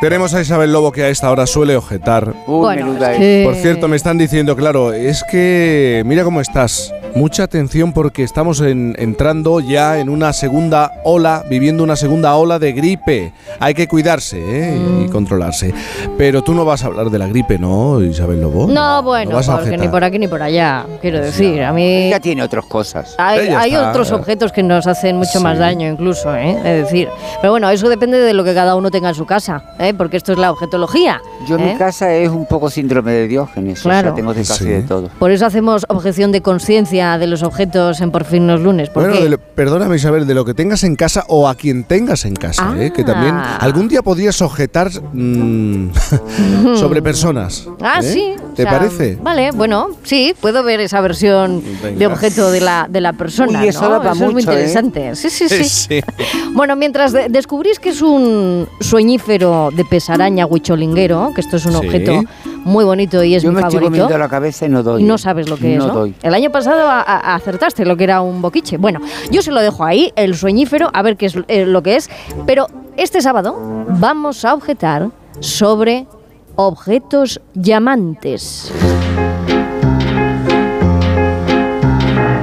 Tenemos a Isabel Lobo que a esta hora suele objetar. Uy, Bueno, menuda es es. que- Por cierto, me están diciendo, claro, es que mira cómo estás. Mucha atención porque estamos en- entrando ya en una segunda ola, viviendo una segunda ola de gripe. Hay que cuidarse ¿eh? y Mm. controlarse. Pero tú no vas a hablar de la gripe, ¿no, Isabel Lobo? No, bueno, vas a porque ni por aquí ni por allá. Quiero decir, a mí Ella tiene otras cosas. hay, hay otros objetos que nos hacen mucho más Sí. daño, incluso, ¿eh? Es decir, pero bueno, eso depende de lo que cada uno tenga en su casa, ¿eh? Porque esto es la objetología. Yo en ¿eh? mi casa es un poco síndrome de Diógenes. Claro. O sea, tengo de casi Sí. de todo. Por eso hacemos objeción de conciencia de los objetos en Por fin los lunes. ¿Por Bueno, qué? de lo- perdóname Isabel, de lo que tengas en casa o a quien tengas en casa, ¿eh? que también Ah. algún día podrías objetar mm, sobre personas. Ah, ¿eh? sí. O ¿Te sea, parece? Vale, bueno, sí, puedo ver esa versión de objeto de la, de la persona. Uy, eso ¿no? pa' es muy ¿eh? interesante. Sí, sí, sí. Sí. Bueno, mientras de- descubrís que es un sueñífero de pesaraña huicholinguero, que esto es un Sí. objeto muy bonito y es Yo mi me estoy favorito. comiendo la cabeza y no doy. No sabes lo que no es, ¿no? doy. El año pasado a- a- acertaste lo que era un boquiche. Bueno, yo se lo dejo ahí, el sueñífero, a ver qué es eh, lo que es. Pero este sábado vamos a objetar sobre objetos llamantes.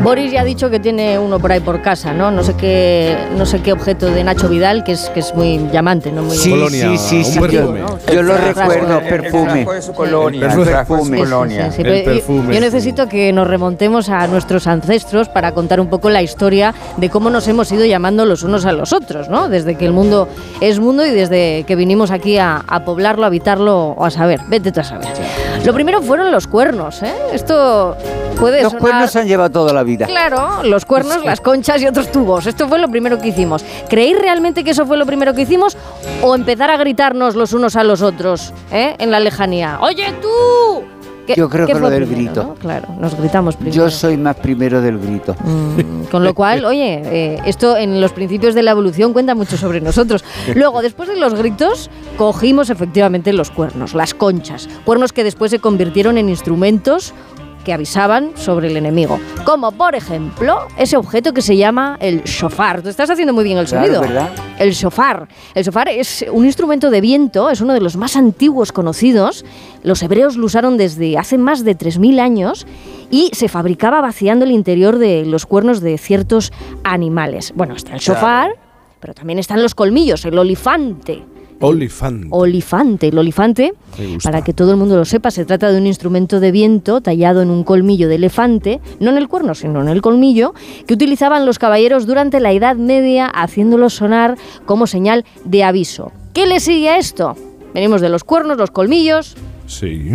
Boris ya ha dicho que tiene uno por ahí por casa, ¿no? No sé qué, no sé qué objeto de Nacho Vidal, que es, que es muy llamante, ¿no? Muy Sí, Colonia, sí, sí, un sí. perfume. Yo, yo lo recuerdo, perfume. de su colonia. El El perfume. Sí, sí, colonia. sí, sí, El pero yo- perfume, Yo sí. necesito que nos remontemos a nuestros ancestros para contar un poco la historia de cómo nos hemos ido llamando los unos a los otros, ¿no? Desde que el mundo es mundo y desde que vinimos aquí a, a poblarlo, a habitarlo o a saber. Vete tú a saber. Lo primero fueron los cuernos, ¿eh? Esto puede Los sonar- cuernos se han llevado toda la vida. Claro, los cuernos, las conchas y otros tubos. Esto fue lo primero que hicimos. ¿Creéis realmente que eso fue lo primero que hicimos? ¿O empezar a gritarnos los unos a los otros ¿eh? en la lejanía? ¡Oye tú! ¿Qué- Yo creo que lo del primero, grito. no? Claro, nos gritamos primero. Yo soy más primero del grito. Mm, con lo cual, oye, eh, esto en los principios de la evolución cuenta mucho sobre nosotros. Luego, después de los gritos, cogimos efectivamente los cuernos, las conchas. Cuernos que después se convirtieron en instrumentos que avisaban sobre el enemigo. Como, por ejemplo, ese objeto que se llama el shofar. Tú estás haciendo muy bien el Claro, sonido. ¿verdad? El shofar. El shofar es un instrumento de viento, es uno de los más antiguos conocidos. Los hebreos lo usaron desde hace más de 3.000 años y se fabricaba vaciando el interior de los cuernos de ciertos animales. Bueno, está el shofar, pero también están los colmillos, el olifante. Olifante. Olifante. El olifante, para que todo el mundo lo sepa, se trata de un instrumento de viento tallado en un colmillo de elefante, no en el cuerno, sino en el colmillo, que utilizaban los caballeros durante la Edad Media, haciéndolo sonar como señal de aviso. ¿Qué le sigue a esto? Venimos de los cuernos, los colmillos, Sí.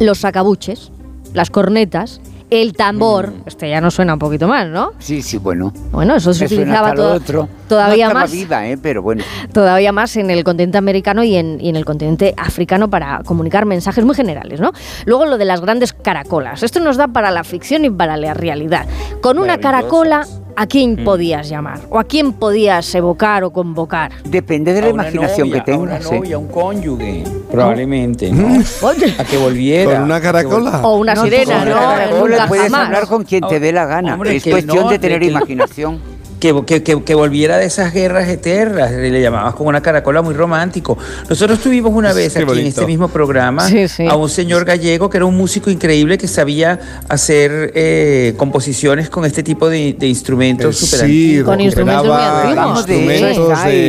los sacabuches, las cornetas, el tambor. Mm. Este ya nos suena un poquito más, ¿no? Sí, sí, bueno. Bueno, eso se Me utilizaba hasta lo to- otro. todavía no más viva, ¿eh? pero bueno. todavía más en el continente americano y en, y en el continente africano para comunicar mensajes muy generales, ¿no? Luego lo de las grandes caracolas. Esto nos da para la ficción y para la realidad. Con una caracola, ¿a quién podías llamar? ¿O a quién podías evocar o convocar? Depende de la imaginación novia, que A una tengas. ¿eh? novia, un cónyuge, probablemente, ¿no? Oye. A que volviera. ¿Con una caracola? O una No, sirena, ¿no? una caracola puedes jamás. hablar con quien te dé la gana. Hombre, es cuestión no, de tener que- imaginación. Que, que, que, que volviera de esas guerras eternas, le llamabas con una caracola muy romántico. Nosotros tuvimos una vez Qué aquí en este mismo programa Sí, sí. a un señor gallego que era un músico increíble que sabía hacer eh, composiciones con este tipo de, de instrumentos Eh, súper sí, Con instrumentos muy antiguos. De instrumentos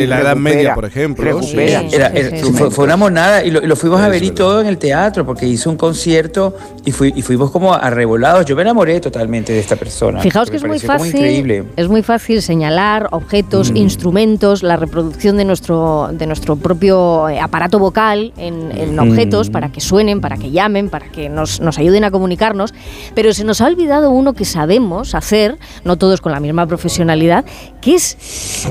la Edad Media, por ejemplo. Era- era- sí, fue, fue una monada y lo, y lo fuimos a ver y todo en el teatro porque hizo un concierto y, fui- y fuimos como arrebolados. Yo me enamoré totalmente de esta persona. Fijaos que es muy fácil, increíble. es muy fácil señalar objetos, instrumentos, la reproducción de nuestro, de nuestro propio eh, aparato vocal en, en objetos para que suenen, para que llamen, para que nos, nos ayuden a comunicarnos, pero se nos ha olvidado uno que sabemos hacer, no todos con la misma profesionalidad, que es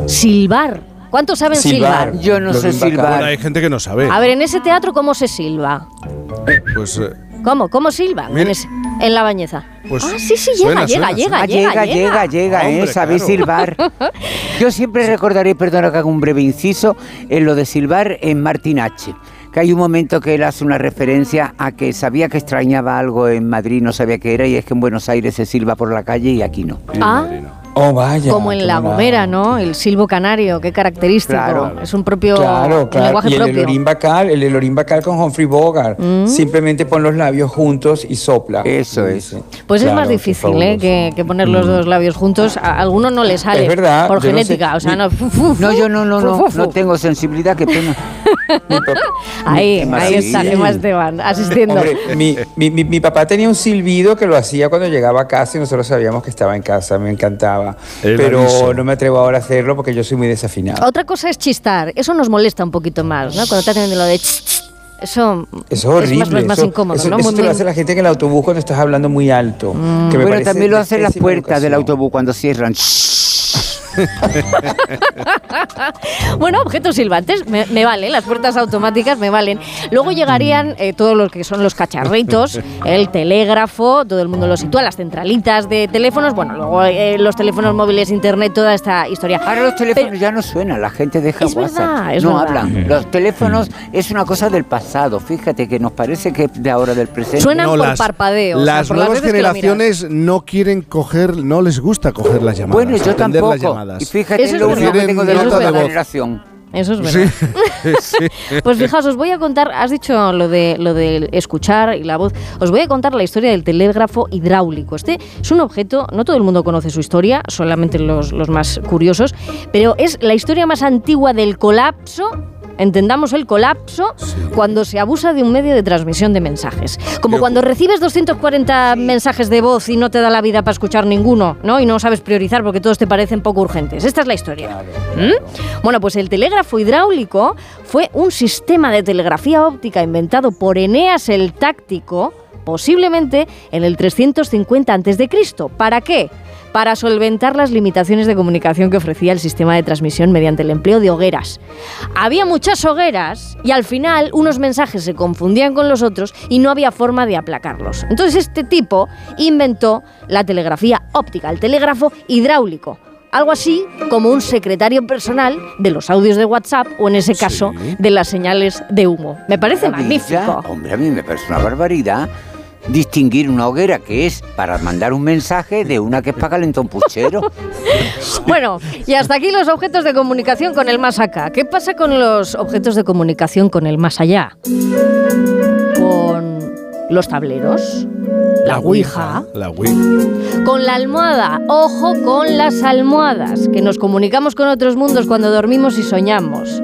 silbar. ¿Cuántos saben silbar? Silbar. Yo no Los sé Bueno, silbar. hay gente que no sabe. A ver, en ese teatro, ¿cómo se silba? Pues, eh, ¿Cómo? ¿Cómo silba? Mira. En, ese- en la bañeza. Pues ah, sí, sí, llega, suena, llega, suena, llega, Ah, llega, llega, llega, llega, ¿eh? Sabéis claro. silbar. Yo siempre recordaré, perdona que haga un breve inciso, en lo de silbar en Martin H. Que hay un momento que él hace una referencia a que sabía que extrañaba algo en Madrid, no sabía qué era, y es que en Buenos Aires se silba por la calle y aquí no. Ah, Oh, vaya. Como en La. Gomera, ¿no? El silbo canario, qué característico. Claro. Es un propio Claro, un claro. lenguaje Y el propio. Elorín Bacal, el Elorín Bacal con Humphrey Bogart. Mm. Simplemente pon los labios juntos y sopla. Eso es. Pues es Claro, más qué difícil ¿eh? que, que poner los dos labios juntos. A algunos no les sale Es verdad, por yo no sé. genética. O sea, no. fu, fu, No, yo no, no, fu, no, fu, fu. no tengo sensibilidad, qué pena. Ahí, Qué ahí está, Gemma Esteban, asistiendo. Hombre, mi, mi- mi- mi papá tenía un silbido que lo hacía cuando llegaba a casa y nosotros sabíamos que estaba en casa, me encantaba. El Pero aviso. no me atrevo ahora a hacerlo porque yo soy muy desafinado. Otra cosa es chistar. Eso nos molesta un poquito más, ¿no? Cuando te hacen de lo de ch, ch, Eso Eso es horrible. es más, más eso, incómodo, eso- ¿no? eso Muy- te lo hace la gente en el autobús cuando estás hablando muy alto. que me Bueno, también lo hacen las puertas del educación. autobús cuando cierran. Bueno, objetos silbantes, me, me valen, las puertas automáticas me valen. Luego llegarían eh, todos los que son los cacharritos, el telégrafo, todo el mundo lo sitúa, las centralitas de teléfonos, bueno, luego eh, los teléfonos móviles, internet, toda esta historia. Ahora los teléfonos Pero- ya no suenan, la gente deja Es WhatsApp. verdad, es no verdad. hablan. Los teléfonos es una cosa del pasado. Fíjate que nos parece que de ahora del presente. Suenan por parpadeo, o sea, Las por las nuevas generaciones no quieren coger, no les gusta coger las llamadas. Bueno, yo tampoco. Llamadas. Y fíjate Eso es lo único que verdad. tengo de nota de nueva voz. generación. Eso es verdad. Pues fijaos, os voy a contar, has dicho lo de lo de escuchar y la voz. Os voy a contar la historia del telégrafo hidráulico. Este es un objeto, no todo el mundo conoce su historia, solamente los, los más curiosos, pero es la historia más antigua del colapso. Entendamos el colapso cuando se abusa de un medio de transmisión de mensajes. Como ¿Qué cuando recibes 240 mensajes de voz y no te da la vida para escuchar ninguno, ¿no? Y no sabes priorizar porque todos te parecen poco urgentes. Esta es la historia. ¿Mm? Bueno, pues el telégrafo hidráulico fue un sistema de telegrafía óptica inventado por Eneas el Táctico, posiblemente en el 350 a.C. ¿Para qué? Para solventar las limitaciones de comunicación que ofrecía el sistema de transmisión mediante el empleo de hogueras. Había muchas hogueras y al final unos mensajes se confundían con los otros y no había forma de aplacarlos. Entonces este tipo inventó la telegrafía óptica, el telégrafo hidráulico. Algo así como un secretario personal de los audios de WhatsApp o en ese caso de las señales de humo. Me parece magnífico. Hombre, a mí me parece una barbaridad distinguir una hoguera que es para mandar un mensaje de una que es para calentar un puchero. Bueno, y hasta aquí los objetos de comunicación con el más acá. ¿Qué pasa con los objetos de comunicación con el más allá? Con los tableros, la ouija, La Ouija. con la almohada. Ojo con las almohadas, que nos comunicamos con otros mundos cuando dormimos y soñamos.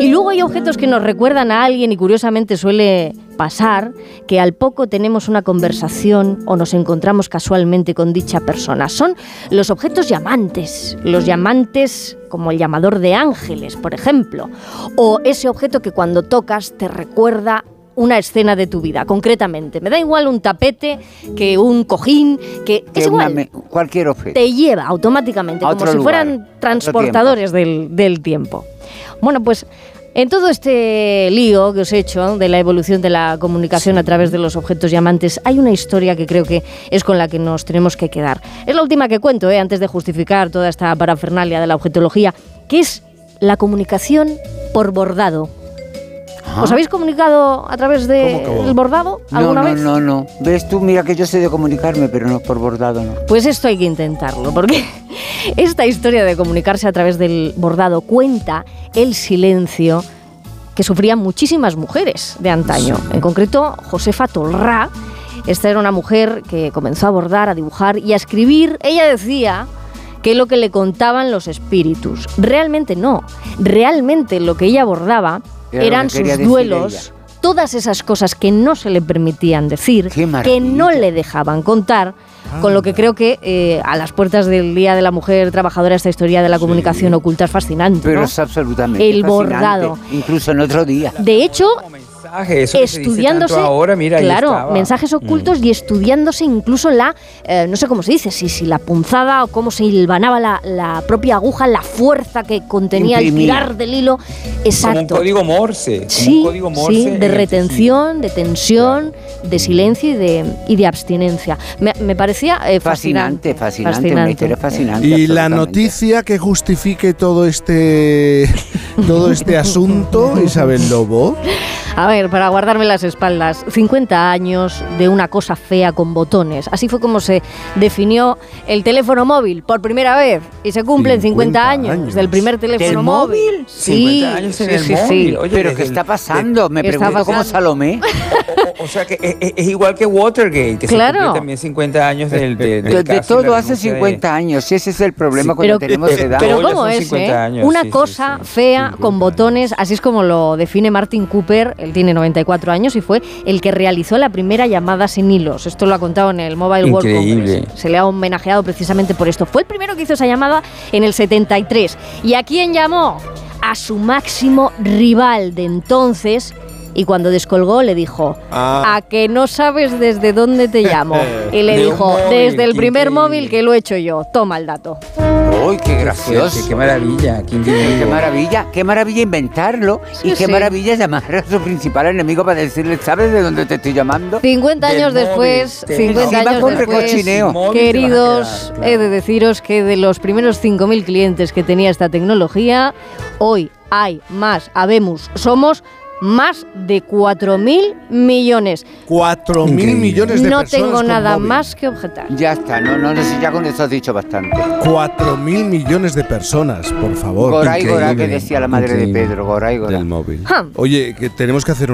Y luego hay objetos que nos recuerdan a alguien y curiosamente suele pasar que al poco tenemos una conversación o nos encontramos casualmente con dicha persona. Son los objetos llamantes, los llamantes como el llamador de ángeles, por ejemplo, o ese objeto que cuando tocas te recuerda una escena de tu vida, concretamente. Me da igual un tapete que un cojín, que Que es igual. me- cualquier objeto. Te lleva automáticamente, como si lugar, fueran transportadores del, del tiempo. Bueno, pues en todo este lío que os he hecho de la evolución de la comunicación a través de los objetos llamantes, hay una historia que creo que es con la que nos tenemos que quedar. Es la última que cuento, ¿eh? antes de justificar toda esta parafernalia de la objetología, que es la comunicación por bordado. ¿Os habéis comunicado a través ¿Cómo que del bordado No, alguna no, vez? no, no. Ves tú, mira que yo sé de comunicarme, pero no por bordado, no. Pues esto hay que intentarlo, porque esta historia de comunicarse a través del bordado cuenta el silencio que sufrían muchísimas mujeres de antaño. En concreto, Josefa Tolrá. Esta era una mujer que comenzó a bordar, a dibujar y a escribir. Ella decía que lo que le contaban los espíritus. Realmente no. Realmente lo que ella bordaba Era eran sus duelos, todas esas cosas que no se le permitían decir, que no le dejaban contar, con lo que creo que eh, a las puertas del Día de la Mujer Trabajadora esta historia de la comunicación oculta es fascinante. Pero ¿no? es absolutamente El fascinante, bordado. Incluso en otro día. De hecho, Estudiándose, tanto ahora, mira, claro, mensajes ocultos y estudiándose incluso la, eh, no sé cómo se dice, si, si la punzada o cómo se hilvanaba la, la propia aguja, la fuerza que contenía el tirar del hilo. Como un Exacto. código Morse. como Sí, un código Morse sí, en de retención, de tensión, de silencio y de, y de abstinencia. Me, me parecía eh, Fascinante, fascinante. fascinante, una historia fascinante. Y la noticia que justifique todo este todo este asunto, Isabel Lobo. A ver, para guardarme las espaldas, 50 años de una cosa fea con botones. Así fue como se definió el teléfono móvil por primera vez. Y se cumplen 50, 50 años, años. del primer teléfono ¿Del móvil. móvil? Sí, 50 años en sí, el sí, móvil. sí. Oye, Pero ¿qué el- está pasando? Me ¿Qué está pregunto como pasando? Salomé. O, o sea que es, es- igual que Watergate, que Claro. se cumple también 50 años del, de, del De, de caso todo hace renuncia de- 50 años. Ese es el problema Sí, cuando pero- tenemos edad. Pero ¿cómo es, 50 eh? años, Una sí, sí, cosa sí. fea con botones, así es como lo define Martin Cooper, él tiene 94 años y fue el que realizó la primera llamada sin hilos. Esto lo ha contado en el Mobile World Increíble. Congress. Se le ha homenajeado precisamente por esto. Fue el primero que hizo esa llamada en el 73. ¿Y a quién llamó? A su máximo rival de entonces. Y cuando descolgó le dijo, Ah. a que no sabes desde dónde te llamo. Y le dijo, móvil, desde el primer móvil que lo he hecho yo. Toma el dato. ¡Uy, qué gracioso! Fuerte, Qué maravilla, qué maravilla, qué maravilla inventarlo Sí, y qué sí. maravilla llamar a su principal enemigo para decirle, ¿sabes de dónde te estoy llamando? 50 Del años móvil, después, te- 50 Encima años con después, queridos, quedar, he de deciros que de los primeros 5.000 clientes que tenía esta tecnología, hoy hay más, habemos, somos más de 4.000 millones. 4.000 Increíble. millones de No personas tengo con nada móvil. más que objetar. Ya está, no, no, no, si ya con eso has dicho bastante. 4.000 millones de personas, por favor. Goray, Goray, que decía la madre de. Pedro, Goray, Goray. Del móvil. Oye, que tenemos que hacer una